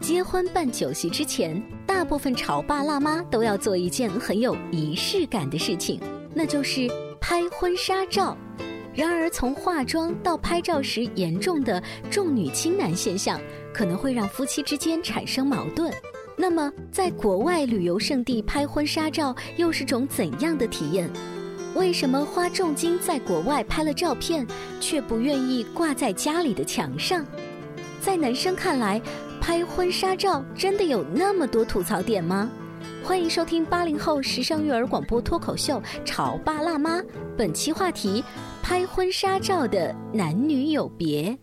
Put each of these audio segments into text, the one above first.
结婚办酒席之前，大部分潮爸辣妈都要做一件很有仪式感的事情，那就是拍婚纱照。然而，从化妆到拍照时严重的重女轻男现象，可能会让夫妻之间产生矛盾。那么，在国外旅游胜地拍婚纱照又是种怎样的体验？为什么花重金在国外拍了照片，却不愿意挂在家里的墙上？在男生看来，拍婚纱照真的有那么多吐槽点吗？欢迎收听八零后时尚育儿广播脱口秀《潮爸辣妈》，本期话题：拍婚纱照的男女有别。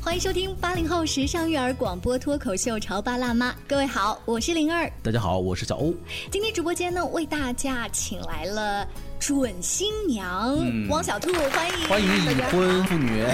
欢迎收听八零后时尚育儿广播脱口秀《潮爸辣妈》，各位好，我是灵儿。大家好，我是小欧。今天直播间呢，为大家请来了准新娘汪小兔，欢迎欢迎已婚妇女。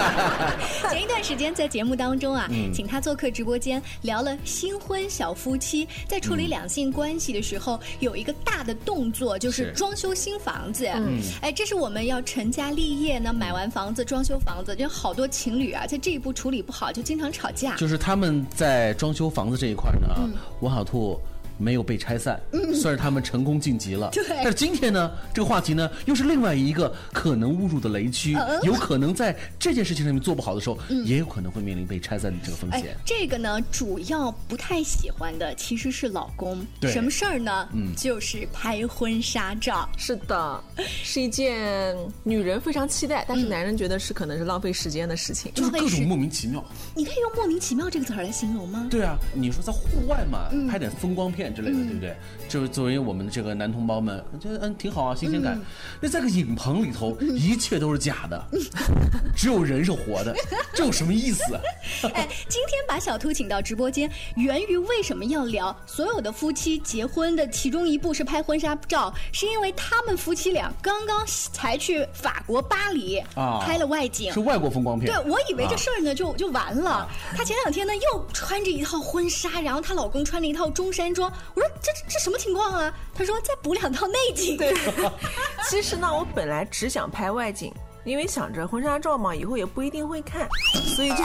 前一段时间在节目当中啊，请她做客直播间，聊了新婚小夫妻在处理两性关系的时候有一个大的动作，就是装修新房子。嗯，哎，这是我们要成家立业呢，买完房子装修房子，就好多情侣啊，在这一步处理不好，就经常吵架。就是他们在装修房子这一块呢，汪小兔。没有被拆散，嗯算是他们成功晋级了。对。但是今天呢，这个话题呢，又是另外一个可能误入的雷区，有可能在这件事情上面做不好的时候，也有可能会面临被拆散的这个风险。这个呢，主要不太喜欢的其实是老公。对。什么事儿呢？嗯，就是拍婚纱照。是的，是一件女人非常期待，但是男人觉得是可能是浪费时间的事情，就是各种莫名其妙。你可以用“莫名其妙”这个词儿来形容吗？对啊，你说在户外嘛，拍点风光片。之类的，对不对？就是作为我们的这个男同胞们，觉得嗯挺好啊，新鲜感。那在个影棚里头，一切都是假的，只有人是活的，这有什么意思？哎，今天把小兔请到直播间，源于为什么要聊所有的夫妻结婚的其中一步是拍婚纱照，是因为他们夫妻俩刚刚才去法国巴黎啊拍了外景，是外国风光片。对，我以为这事儿呢就就完了。她前两天呢又穿着一套婚纱，然后她老公穿了一套中山装。我说这这这什么情况啊？他说再补两套内景。对，其实呢，我本来只想拍外景，因为想着婚纱照嘛，以后也不一定会看，所以就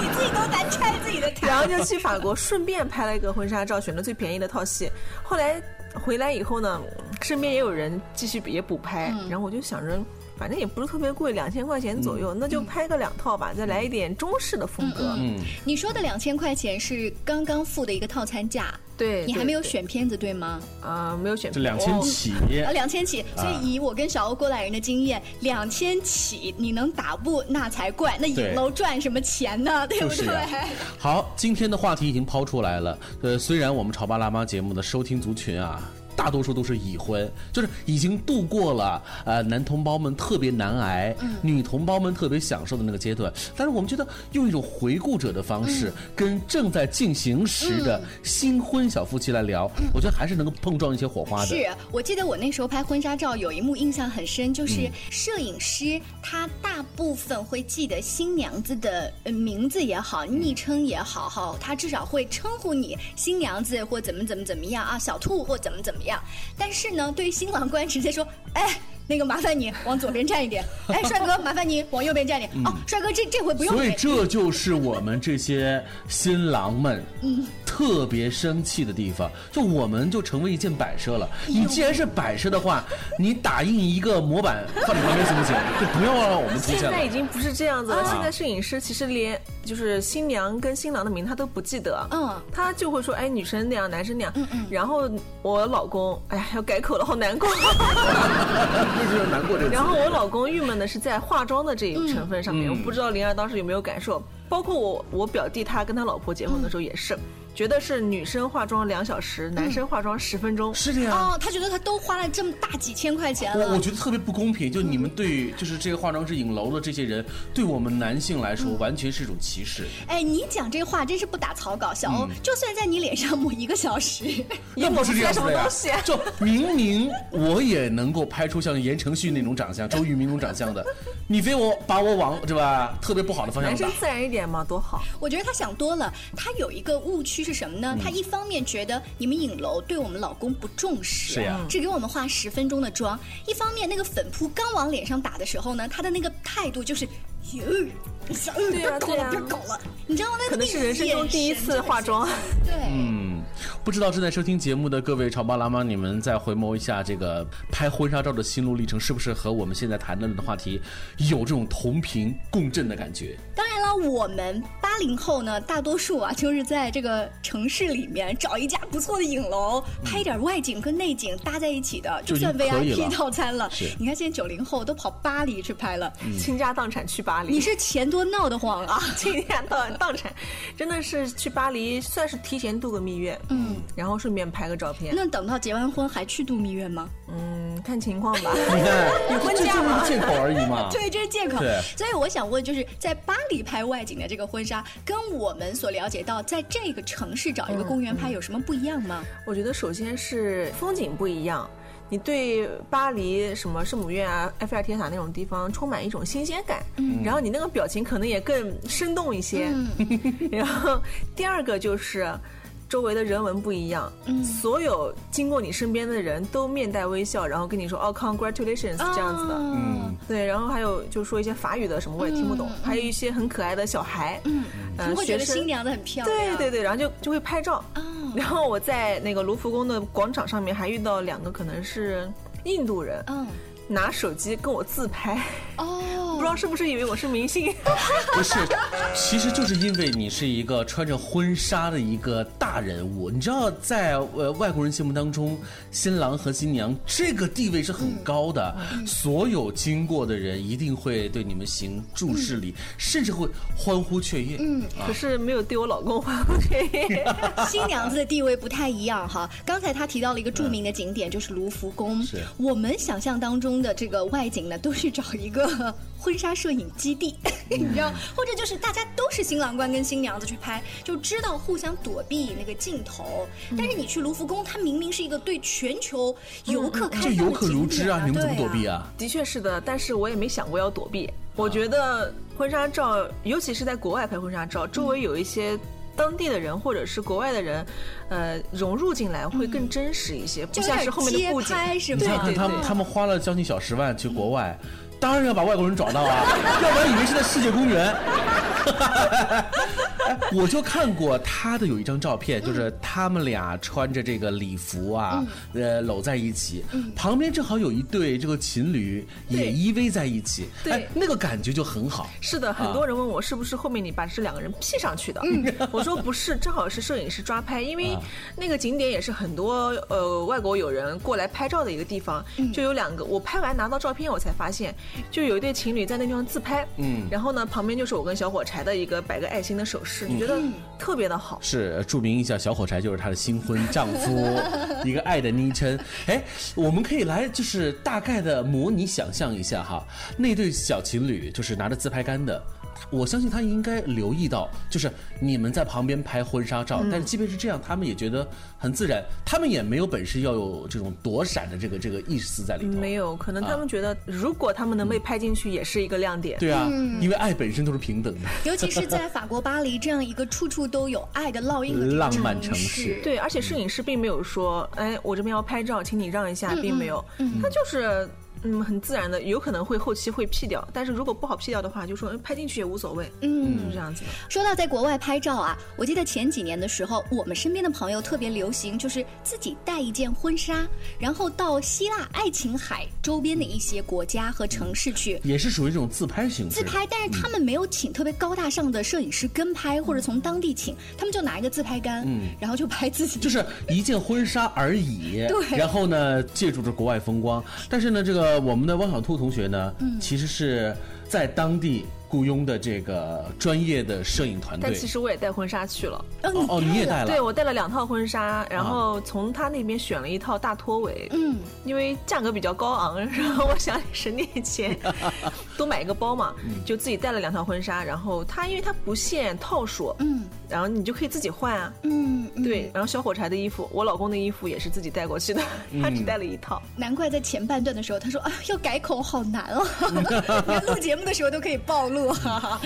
你自己都难拆自己的台。然后就去法国顺便拍了一个婚纱照，选了最便宜的套系。后来回来以后呢，身边也有人继续也补拍，然后我就想着。反正也不是特别贵，两千块钱左右，那就拍个两套吧，再来一点中式的风格。嗯，你说的两千块钱是刚刚付的一个套餐价，对，你还没有选片子对吗？啊，没有选。这两千起啊，两千起。所以以我跟小欧过来人的经验，两千起你能打不那才怪，那影楼赚什么钱呢？对不对？好，今天的话题已经抛出来了。呃，虽然我们潮爸辣妈节目的收听族群啊。大多数都是已婚，就是已经度过了呃男同胞们特别难挨，女同胞们特别享受的那个阶段。但是我们觉得用一种回顾者的方式，跟正在进行时的新婚小夫妻来聊，我觉得还是能够碰撞一些火花的。是我记得我那时候拍婚纱照，有一幕印象很深，就是摄影师他大部分会记得新娘子的名字也好，昵称也好，哈，他至少会称呼你新娘子或怎么怎么怎么样啊，小兔或怎么怎么样。样，但是呢，对于新郎官直接说，哎，那个麻烦你往左边站一点，哎，帅哥，麻烦你往右边站一点。哦，帅哥，这这回不用。所以这就是我们这些新郎们，嗯。特别生气的地方，就我们就成为一件摆设了。你既然是摆设的话，你打印一个模板放你旁边行不行？就不要让我们出现现。在已经不是这样子了，现在摄影师其实连就是新娘跟新郎的名他都不记得，嗯他就会说哎女生那样，男生那样，然后我老公哎呀要改口了，好难过。为什么难过这个？然后我老公郁闷的是在化妆的这一成分上面，嗯我不知道灵儿当时有没有感受。包括我我表弟他跟他老婆结婚的时候也是，觉得是女生化妆两小时，男生化妆十分钟。是这样。哦，他觉得他都花了这么大几千块钱了，我我觉得特别不公平，就你们对就是这个化妆师影楼的这些人，对我们男性来说，完全是一种歧视。哎，你讲这话真是不打草稿，小欧，就算在你脸上抹一个小时，那不是这样子的呀 什么东西！就明明我也能够拍出像言承旭那种长相、周渝民那种长相的，你非我把我往对吧特别不好的方向打男生。自然一点嘛，多好。我觉得他想多了。他有一个误区是什么呢？他一方面觉得你们影楼对我们老公不重视，是呀只给我们化十分钟的妆；一方面那个粉扑刚往脸上打的时候呢，他的那个态度就是，哟，小欧别搞了，对啊啊别搞了，你知道吗？那可能是人生中第一次化妆。对，嗯，不知道正在收听节目的各位潮爸辣妈，你们再回眸一下这个拍婚纱照的心路历程，是不是和我们现在谈论的话题有这种同频共振的感觉？当然了，我们八零后呢，大多数啊，就是在这个城市里面找一家不错的影楼，拍点外景跟内景搭在一起的，就算 VIP 套餐了是。你看现在九零后都跑巴黎去拍了，倾家荡产去巴黎，你是钱多闹得慌啊！倾家荡荡产，真的是去巴黎算是提前度个蜜月，嗯，然后顺便拍个照片，那等到结完婚还去度蜜月吗？嗯，看情况吧。你看，有婚这假吗就是借口而已嘛。对，这是借口对。所以我想问，就是在巴黎拍外景的这个婚纱，跟我们所了解到在这个城市找一个公园拍有什么不一样吗？我觉得首先是风景不一样，你对巴黎什么圣母院啊、埃菲尔铁塔那种地方充满一种新鲜感，然后你那个表情可能也更生动一些。然后第二个就是。周围的人文不一样，所有经过你身边的人都面带微笑，然后跟你说哦，congratulations 这样子的，嗯，对，然后还有就说一些法语的什么我也听不懂，还有一些很可爱的小孩，嗯，会觉得新娘子很漂亮。对对对，然后就就会拍照。哦。然后我在那个卢浮宫的广场上面还遇到两个可能是印度人，嗯，拿手机跟我自拍，哦，不知道是不是以为我是明星。不是，其实就是因为你是一个穿着婚纱的一个大人物，你知道，在呃外国人心目当中，新郎和新娘这个地位是很高的，所有经过的人一定会对你们行注视礼，甚至会欢呼雀跃。嗯，可是没有对我老公欢呼雀跃。新娘子的地位不太一样哈。刚才他提到了一个著名的景点，就是卢浮宫。是我们想象当中的这个外景呢，都是找一个婚纱摄影基地，你知道，或者就是大家都是新郎官跟新娘子去拍，就知道互相躲避那个镜头。但是你去卢浮宫，它明明是一个对全球游客开放的这游客如织啊，景点你们怎么躲避对啊？啊？的确是的，但是我也没想过要躲避。我觉得婚纱照，尤其是在国外拍婚纱照，周围有一些。当地的人或者是国外的人，呃，融入进来会更真实一些，不像是后面的布景。拍是你看吗？看他们，他们花了将近小十万去国外，当然要把外国人找到啊，要不然以为是在世界公园。哎 我就看过他的有一张照片，就是他们俩穿着这个礼服啊，呃，搂在一起，旁边正好有一对这个情侣也依偎在一起，对。哎，那个感觉就很好。是的，很多人问我是不是后面你把这两个人 P 上去的，我说不是，正好是摄影师抓拍，因为那个景点也是很多呃外国友人过来拍照的一个地方，就有两个，我拍完拿到照片我才发现，就有一对情侣在那地方自拍，嗯，然后呢旁边就是我跟小火柴的一个摆个爱心的手势，你觉得特别的好。是呃注明一下，小火柴就是她的新婚丈夫，一个爱的昵称。哎，我们可以来就是大概的模拟想象一下哈，那对小情侣就是拿着自拍杆的。我相信他应该留意到，就是你们在旁边拍婚纱照，但是即便是这样，他们也觉得很自然，他们也没有本事要有这种躲闪的这个这个意思在里头。没有，可能他们觉得，如果他们能被拍进去，也是一个亮点。对啊，因为爱本身都是平等的。尤其是在 法国巴黎这样一个处处都有爱的烙印的这个浪漫城城市对，而且摄影师并没有说，哎，我这边要拍照，请你让一下，并没有，他就是嗯，很自然的，有可能会后期会 P 掉，但是如果不好 P 掉的话，就说嗯拍进去也无所谓，嗯是这样子的。说到在国外拍照啊，我记得前几年的时候，我们身边的朋友特别流行，就是自己带一件婚纱，然后到希腊爱琴海周边的一些国家和城市去。也是属于这种自拍形式。自拍，但是他们没有请特别高大上的摄影师跟拍，或者从当地请，他们就拿一个自拍杆，嗯然后就拍自己。就是一件婚纱而已，对然后呢，借助着国外风光，但是呢，这个我们的汪小兔同学呢，嗯。其实是在当地雇佣的这个专业的摄影团队。但。其实我也带婚纱去了，哦哦，你也带了？对我带了两套婚纱，然后从他那边选了一套大拖尾，嗯，因为价格比较高昂，然后我想省点钱，多买一个包嘛，嗯。就自己带了两套婚纱，然后他因为他不限套数，嗯。然后你就可以自己换啊。嗯，嗯，对，然后小火柴的衣服，我老公的衣服也是自己带过去的，嗯。他只带了一套。难怪在前半段的时候，他说啊，要改口好难哦，连录节目的时候都可以暴露哈哈。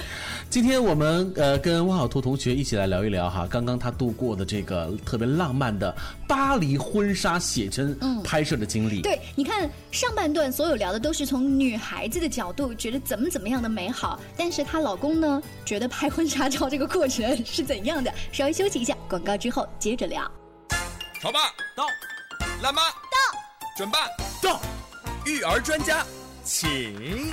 今天我们呃跟汪小兔同学一起来聊一聊哈，刚刚他度过的这个特别浪漫的巴黎婚纱写真拍摄的经历。对，你看上半段所有聊的都是从女孩子的角度，觉得怎么怎么样的美好，但是她老公呢，觉得拍婚纱照这个过程是怎样的？稍微休息一下，广告之后接着聊。潮爸到，辣妈到，准爸到，育儿专家，请。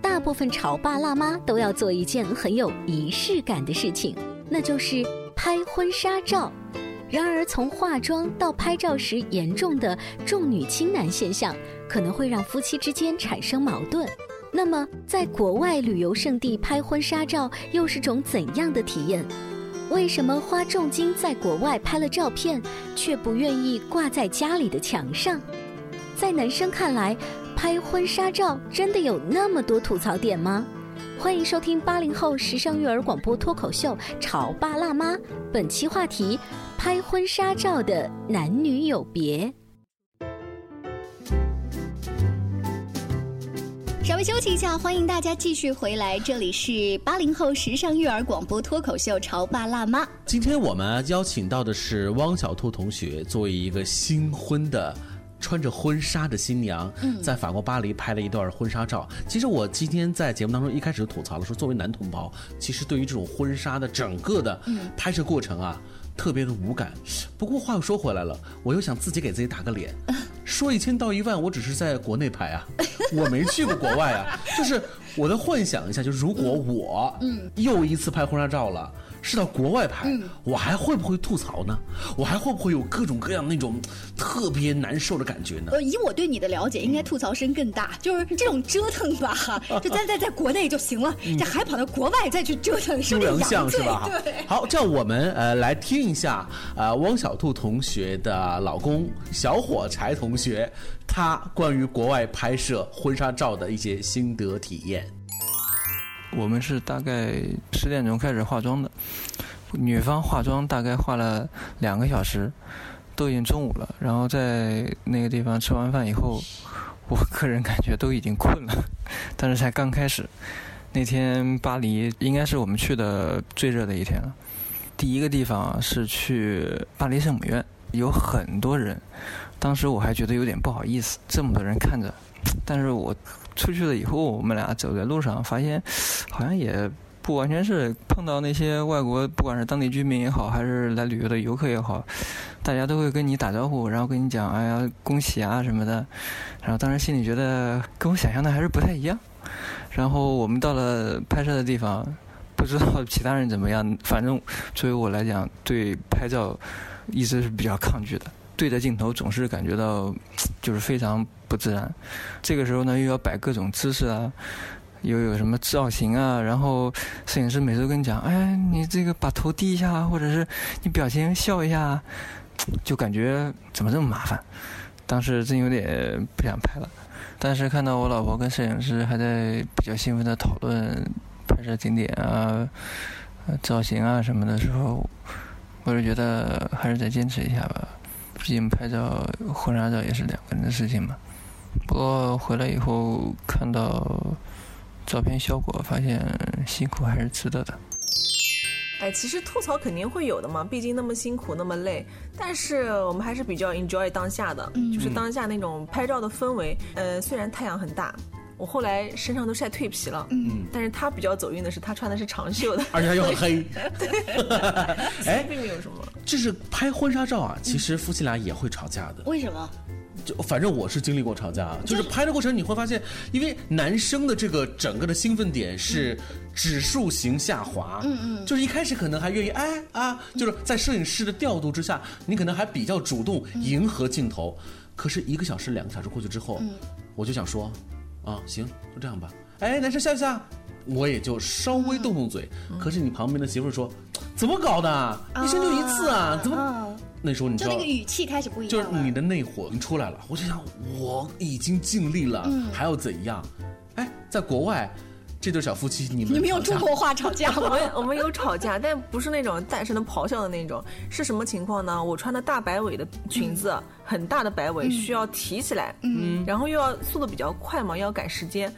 大部分潮爸辣妈都要做一件很有仪式感的事情，那就是拍婚纱照。然而，从化妆到拍照时严重的重女轻男现象，可能会让夫妻之间产生矛盾。那么，在国外旅游胜地拍婚纱照又是种怎样的体验？为什么花重金在国外拍了照片，却不愿意挂在家里的墙上？在男生看来，拍婚纱照真的有那么多吐槽点吗？欢迎收听八零后时尚育儿广播脱口秀《潮爸辣妈》，本期话题：拍婚纱照的男女有别。稍微休息一下，欢迎大家继续回来，这里是八零后时尚育儿广播脱口秀《潮爸辣妈》。今天我们邀请到的是汪小兔同学，作为一个新婚的。穿着婚纱的新娘，在法国巴黎拍了一段婚纱照。其实我今天在节目当中一开始就吐槽了，说作为男同胞，其实对于这种婚纱的整个的拍摄过程啊，特别的无感。不过话又说回来了，我又想自己给自己打个脸，说一千道一万，我只是在国内拍啊，我没去过国外啊。就是我在幻想一下，就如果我又一次拍婚纱照了。是到国外拍，我还会不会吐槽呢？我还会不会有各种各样那种特别难受的感觉呢？呃，以我对你的了解，应该吐槽声更大。就是这种折腾吧，就咱在在国内就行了，这还跑到国外再去折腾，不良相是吧？对。好，这样我们呃来听一下呃汪小兔同学的老公小火柴同学，他关于国外拍摄婚纱照的一些心得体验。我们是大概十点钟开始化妆的，女方化妆大概化了两个小时，都已经中午了。然后在那个地方吃完饭以后，我个人感觉都已经困了，但是才刚开始。那天巴黎应该是我们去的最热的一天了。第一个地方是去巴黎圣母院，有很多人，当时我还觉得有点不好意思，这么多人看着，但是我。出去了以后，我们俩走在路上，发现好像也不完全是碰到那些外国，不管是当地居民也好，还是来旅游的游客也好，大家都会跟你打招呼，然后跟你讲“哎呀，恭喜啊”什么的。然后当时心里觉得跟我想象的还是不太一样。然后我们到了拍摄的地方，不知道其他人怎么样，反正作为我来讲，对拍照一直是比较抗拒的。对着镜头总是感觉到就是非常不自然。这个时候呢，又要摆各种姿势啊，又有什么造型啊，然后摄影师每次都跟你讲：“哎，你这个把头低一下，或者是你表情笑一下。”就感觉怎么这么麻烦？当时真有点不想拍了。但是看到我老婆跟摄影师还在比较兴奋的讨论拍摄景点啊、造型啊什么的时候，我就觉得还是再坚持一下吧。毕竟拍照婚纱照也是两个人的事情嘛。不过回来以后看到照片效果，发现辛苦还是值得的。哎，其实吐槽肯定会有的嘛，毕竟那么辛苦，那么累。但是我们还是比较 enjoy 当下的，就是当下那种拍照的氛围。呃，虽然太阳很大，我后来身上都晒蜕皮了，嗯，但是他比较走运的是，他穿的是长袖的，而且他又很黑。对 哎，并没有什么。就是拍婚纱照啊，其实夫妻俩也会吵架的。为什么？就反正我是经历过吵架，就是拍的过程你会发现，因为男生的这个整个的兴奋点是指数型下滑，嗯嗯，就是一开始可能还愿意哎啊，就是在摄影师的调度之下，你可能还比较主动迎合镜头，可是一个小时两个小时过去之后，我就想说，啊行，就这样吧，哎男生笑一笑，我也就稍微动动嘴，可是你旁边的媳妇说，怎么搞的，一生就一次啊，怎么？那时候你知道，就那个语气开始不一样，就是你的内火出来了。我就想，我已经尽力了，还要怎样？哎，在国外，这对小夫妻，你们你们用中国话吵架吗？我们我们有吵架，但不是那种大声的咆哮的那种。是什么情况呢？我穿的大摆尾的裙子，很大的摆尾，需要提起来，嗯，然后又要速度比较快嘛，要赶时间，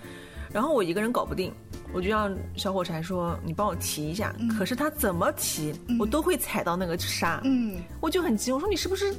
然后我一个人搞不定。我就让小火柴说：“你帮我提一下。”可是他怎么提，我都会踩到那个沙。嗯，我就很急，我说：“你是不是，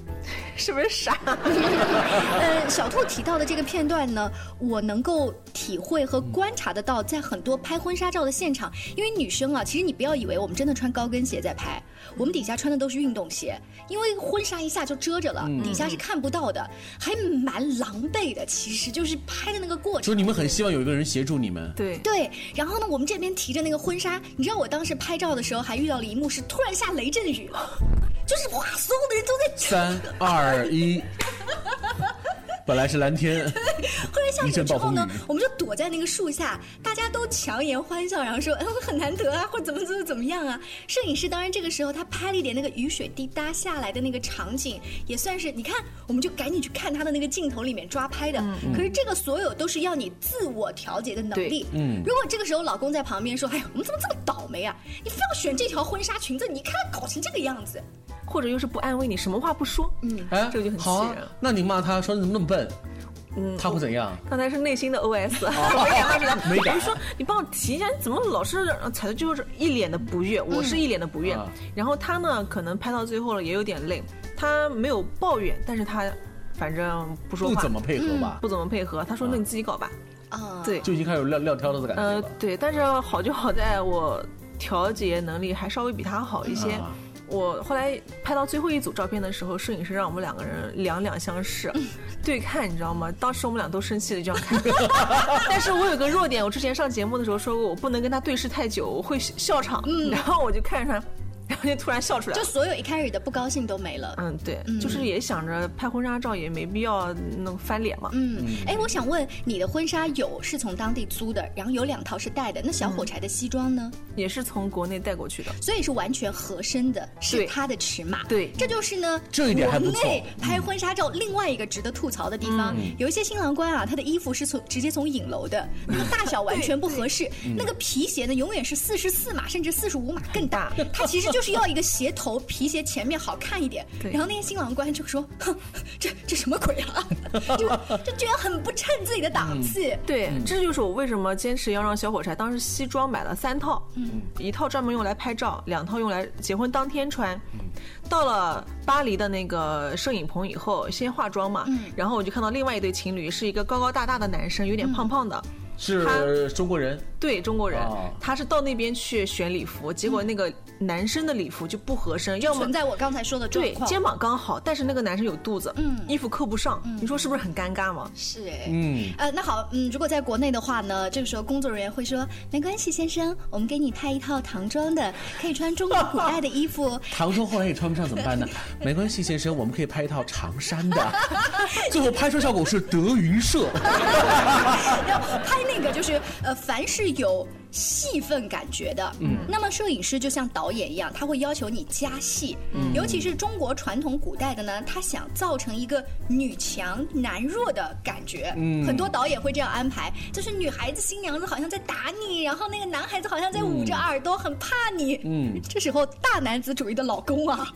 是不是傻？” 呃，小兔提到的这个片段呢，我能够体会和观察得到，在很多拍婚纱照的现场，因为女生啊，其实你不要以为我们真的穿高跟鞋在拍，我们底下穿的都是运动鞋，因为婚纱一下就遮着了，底下是看不到的，还蛮狼狈的。其实就是拍的那个过程，就是你们很希望有一个人协助你们。对对，然然后呢，我们这边提着那个婚纱，你知道我当时拍照的时候还遇到了一幕，是突然下雷阵雨了，就是哇，所有的人都在三二一。本来是蓝天，后来下雨之后呢，我们就躲在那个树下，大家都强颜欢笑，然后说：“哎，很难得啊，或者怎么怎么怎么样啊。”摄影师当然这个时候他拍了一点那个雨水滴答下来的那个场景，也算是你看，我们就赶紧去看他的那个镜头里面抓拍的。可是这个所有都是要你自我调节的能力。嗯，如果这个时候老公在旁边说：“哎呀，我们怎么这么倒霉啊？你非要选这条婚纱裙子，你看搞成这个样子。”或者又是不安慰你，什么话不说，嗯，哎，这个就很气人。那你骂他说你怎么那么笨？嗯，他会怎样？刚才是内心的 OS，没敢，没敢。我就说你帮我提一下，你怎么老是踩的就是一脸的不悦？我是一脸的不悦。然后他呢，可能拍到最后了也有点累，他没有抱怨，但是他反正不说话，不怎么配合吧？不怎么配合。他说那你自己搞吧。啊，对，就已经开始撂撂挑子的感觉。呃，对，但是好就好在我调节能力还稍微比他好一些。我后来拍到最后一组照片的时候，摄影师让我们两个人两两相视，对看，你知道吗？当时我们俩都生气了，这样看。但是我有个弱点，我之前上节目的时候说过，我不能跟他对视太久，我会笑场。然后我就看着他。然后就突然笑出来，就所有一开始的不高兴都没了。嗯，对，就是也想着拍婚纱照也没必要弄翻脸嘛。嗯，哎，我想问你的婚纱有是从当地租的，然后有两套是带的，那小火柴的西装呢？也是从国内带过去的，所以是完全合身的，是它的尺码。对，这就是呢，这一点还不错。拍婚纱照另外一个值得吐槽的地方，有一些新郎官啊，他的衣服是从直接从影楼的，那个大小完全不合适，那个皮鞋呢永远是四十四码甚至四十五码更大，它其实就是要一个鞋。头皮鞋前面好看一点，然后那些新郎官就说：“哼，这这什么鬼啊？就这居然很不衬自己的档次。”对，这就是我为什么坚持要让小火柴当时西装买了三套，嗯，一套专门用来拍照，两套用来结婚当天穿。到了巴黎的那个摄影棚以后，先化妆嘛，然后我就看到另外一对情侣，是一个高高大大的男生，有点胖胖的。是中国人，对中国人哦，他是到那边去选礼服，结果那个男生的礼服就不合身，要么存在我刚才说的状况。对肩膀刚好，但是那个男生有肚子，嗯衣服扣不上，你说是不是很尴尬吗？是哎，嗯，呃，那好，嗯，如果在国内的话呢，这个时候工作人员会说，没关系，先生，我们给你拍一套唐装的，可以穿中国古代的衣服。唐装后来也穿不上怎么办呢？没关系，先生，我们可以拍一套长衫的，最后拍摄效果是德云社。要拍那个就是呃，凡是有戏份感觉的，嗯，那么摄影师就像导演一样，他会要求你加戏，嗯，尤其是中国传统古代的呢，他想造成一个女强男弱的感觉，嗯，很多导演会这样安排，就是女孩子新娘子好像在打你，然后那个男孩子好像在捂着耳朵，很怕你，嗯。这时候大男子主义的老公啊，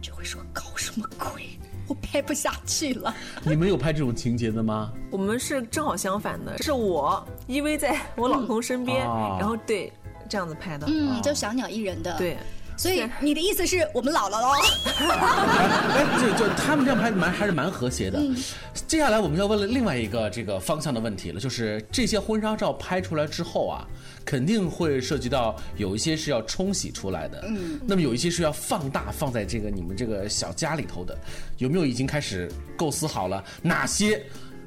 就会说搞什么鬼，我拍不下去了。你们有拍这种情节的吗？我们是正好相反的，是我依偎在我老公身边，哦然后对这样子拍的，嗯，就小鸟依人的，。对。所以你的意思是我们老了喽？哎，就就他们这样拍蛮还是蛮和谐的。嗯接下来我们要问了另外一个这个方向的问题了，就是这些婚纱照拍出来之后啊，肯定会涉及到有一些是要冲洗出来的，嗯，那么有一些是要放大放在这个你们这个小家里头的，有没有已经开始构思好了哪些？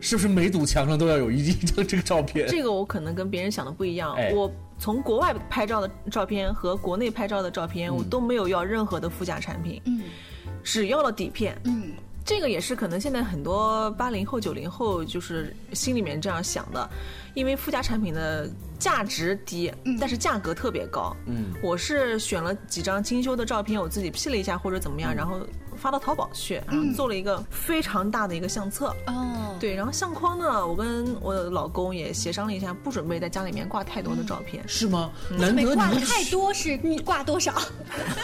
是不是每堵墙上都要有一一张这个照片？这个我可能跟别人想的不一样，哎。我从国外拍照的照片和国内拍照的照片，我都没有要任何的附加产品，嗯。只要了底片。嗯。这个也是可能现在很多八零后、九零后就是心里面这样想的，因为附加产品的价值低，但是价格特别高。嗯，我是选了几张精修的照片，我自己 P 了一下或者怎么样，然后发到淘宝去，然后做了一个非常大的一个相册。哦，对，然后相框呢，我跟我的老公也协商了一下，不准备在家里面挂太多的照片，是吗？难得挂得你们太多是挂多少？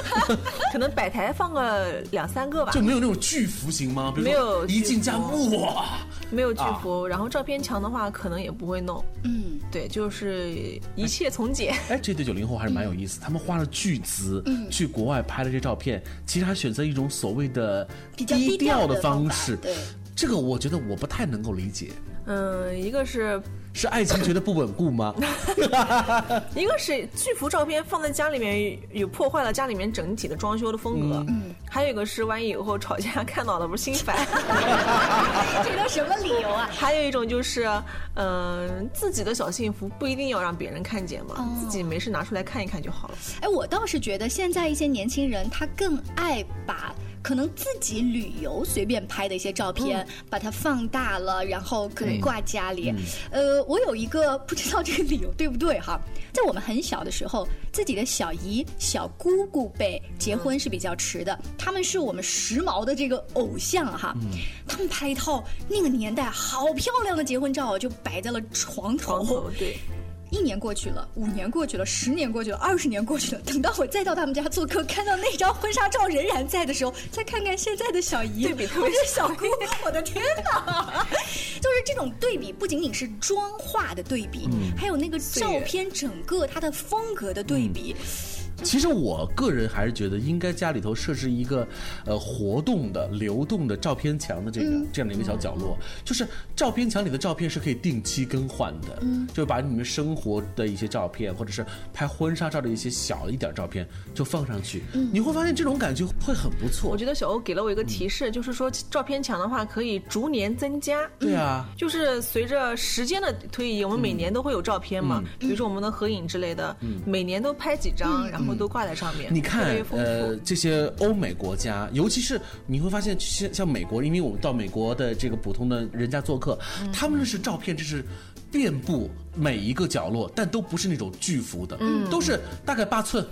可能摆台放个两三个吧就。没有那种巨幅型吗？没有一进家巨哇，没有巨幅，然后照片墙的话，可能也不会弄。嗯，对，就是一切从简。哎，这对九零后还是蛮有意思，他们花了巨资去国外拍了这照片，其实还选择一种所谓的比较低调调的方式。对，这个我觉得我不太能够理解，嗯，一个是是爱情觉得不稳固吗？一个是巨幅照片放在家里面有破坏了家里面整体的装修的风格，嗯，还有一个是万一以后吵架看到了不是心烦，这都什么理由啊？还有一种就是，嗯、自己的小幸福不一定要让别人看见嘛，哦自己没事拿出来看一看就好了。哎，我倒是觉得现在一些年轻人他更爱把。可能自己旅游随便拍的一些照片，把它放大了，然后可能挂家里。呃，我有一个不知道这个理由对不对哈，在我们很小的时候，自己的小姨、小姑姑辈结婚是比较迟的，他们是我们时髦的这个偶像哈。他们拍一套那个年代好漂亮的结婚照，就摆在了床头。床头对，一年过去了，五年过去了，十年过去了，二十年过去了。等到我再到他们家做客，看到那张婚纱照仍然在的时候，再看看现在的小姨，对比特别或者小姑，我的天哪！就是这种对比，不仅仅是妆化的对比，还有那个照片整个它的风格的对比。其实我个人还是觉得应该家里头设置一个，呃，活动的、流动的照片墙的这个、这样的一个小角落，就是照片墙里的照片是可以定期更换的，嗯，就把你们生活的一些照片，或者是拍婚纱照的一些小一点照片就放上去，你会发现这种感觉会很不错。我觉得小欧给了我一个提示，就是说照片墙的话可以逐年增加。对啊，就是随着时间的推移，我们每年都会有照片嘛，比如说我们的合影之类的，每年都拍几张，然后都挂在上面。你看呃，这些欧美国家，尤其是你会发现，像像美国，因为我们到美国的这个普通的人家做客，嗯他们那是照片，这是遍布每一个角落，但都不是那种巨幅的，嗯。都是大概八寸，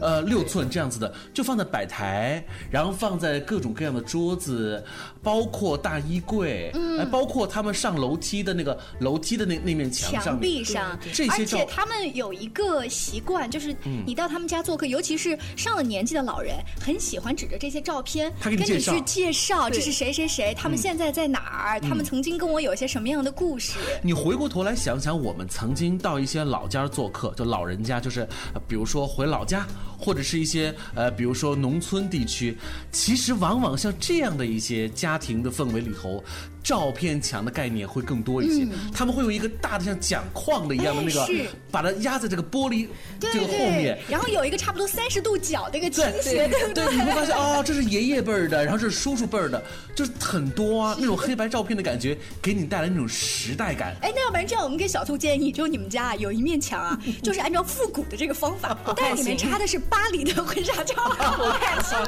呃，六寸这样子的，就放在摆台，然后放在各种各样的桌子，包括大衣柜，哎，包括他们上楼梯的那个楼梯的那那面墙上墙壁上，而这些照且他们有一个习惯，就是你到他们家做客，尤其是上了年纪的老人，很喜欢指着这些照片，他给你介绍。跟你去介绍这是谁谁谁，他们现在在哪儿，他们曾经跟我有些什么样的故事。你回过头来想想，我们曾经到一些老家做客，就老人家，就是比如说回老家，或者是一些呃，比如说农村地区，其实往往像这样的一些家庭的氛围里头。照片墙的概念会更多一些，他们会用一个大的像讲框的一样的那个，把它压在这个玻璃这个后面，然后有一个差不多三十度角的一个倾斜，对不对？对，你会发现 哦，这是爷爷辈儿的，然后这是叔叔辈儿的，就是很多啊，那种黑白照片的感觉，给你带来那种时代感。哎，那要不然这样，我们给小兔建议，就你们家啊有一面墙啊，就是按照复古的这个方法，但里面插的是巴黎的婚纱照，我看行。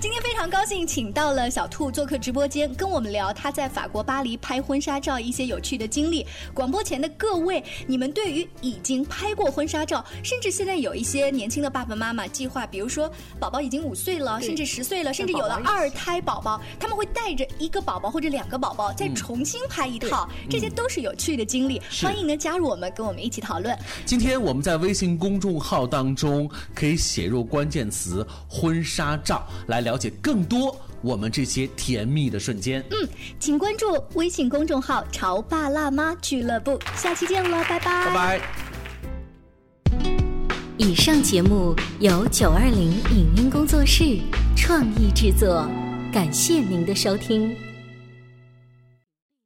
今天非常高兴，请到了小兔做客直播间，跟我们聊他在法国巴黎拍婚纱照一些有趣的经历。广播前的各位，你们对于已经拍过婚纱照，甚至现在有一些年轻的爸爸妈妈计划，比如说宝宝已经五岁了，甚至十岁了，甚至有了二胎宝宝，他们会带着一个宝宝或者两个宝宝再重新拍一套，这些都是有趣的经历。欢迎呢加入我们，跟我们一起讨论。今天我们在微信公众号当中可以写入关键词“婚纱照”，来了解更多。我们这些甜蜜的瞬间，嗯，请关注微信公众号“潮爸辣妈俱乐部”，下期见了，拜拜，拜拜。以上节目由九二零影音工作室创意制作，感谢您的收听。